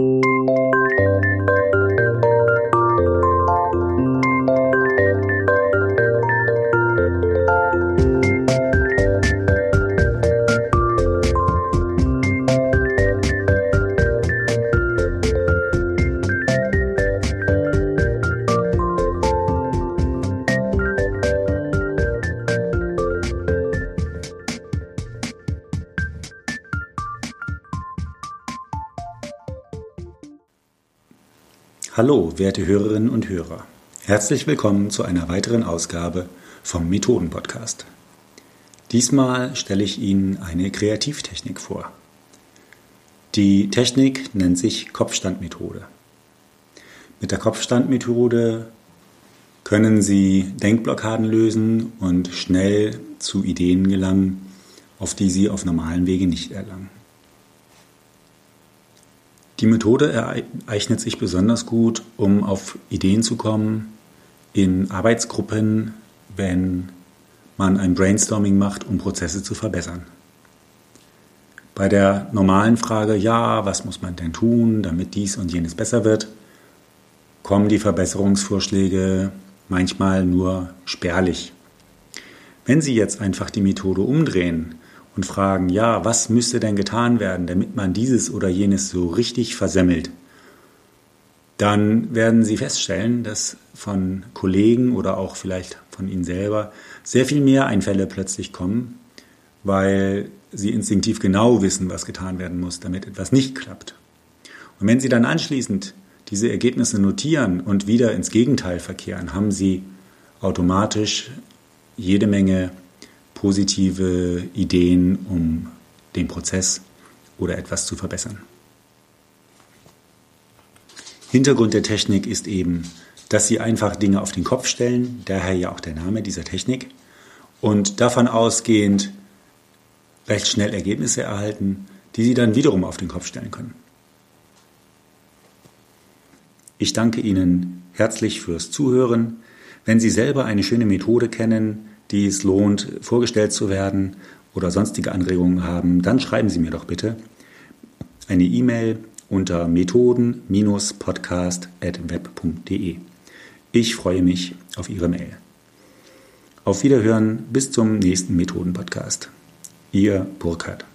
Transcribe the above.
Música Hallo, werte Hörerinnen und Hörer. Herzlich willkommen zu einer weiteren Ausgabe vom Methoden-Podcast. Diesmal stelle ich Ihnen eine Kreativtechnik vor. Die Technik nennt sich Kopfstandmethode. Mit der Kopfstandmethode können Sie Denkblockaden lösen und schnell zu Ideen gelangen, auf die Sie auf normalen Wege nicht erlangen. Die Methode eignet sich besonders gut, um auf Ideen zu kommen in Arbeitsgruppen, wenn man ein Brainstorming macht, um Prozesse zu verbessern. Bei der normalen Frage, ja, was muss man denn tun, damit dies und jenes besser wird, kommen die Verbesserungsvorschläge manchmal nur spärlich. Wenn Sie jetzt einfach die Methode umdrehen und fragen, ja, was müsste denn getan werden, damit man dieses oder jenes so richtig versemmelt, dann werden Sie feststellen, dass von Kollegen oder auch vielleicht von Ihnen selber sehr viel mehr Einfälle plötzlich kommen, weil Sie instinktiv genau wissen, was getan werden muss, damit etwas nicht klappt. Und wenn Sie dann anschließend diese Ergebnisse notieren und wieder ins Gegenteil verkehren, haben Sie automatisch jede Menge positive Ideen, um den Prozess oder etwas zu verbessern. Hintergrund der Technik ist eben, dass Sie einfach Dinge auf den Kopf stellen, daher ja auch der Name dieser Technik, und davon ausgehend recht schnell Ergebnisse erhalten, die Sie dann wiederum auf den Kopf stellen können. Ich danke Ihnen herzlich fürs Zuhören. Wenn Sie selber eine schöne Methode kennen, die es lohnt, vorgestellt zu werden oder sonstige Anregungen haben, dann schreiben Sie mir doch bitte eine E-Mail unter methoden-podcast.web.de. Ich freue mich auf Ihre Mail. Auf Wiederhören bis zum nächsten Methoden-Podcast. Ihr Burkhard.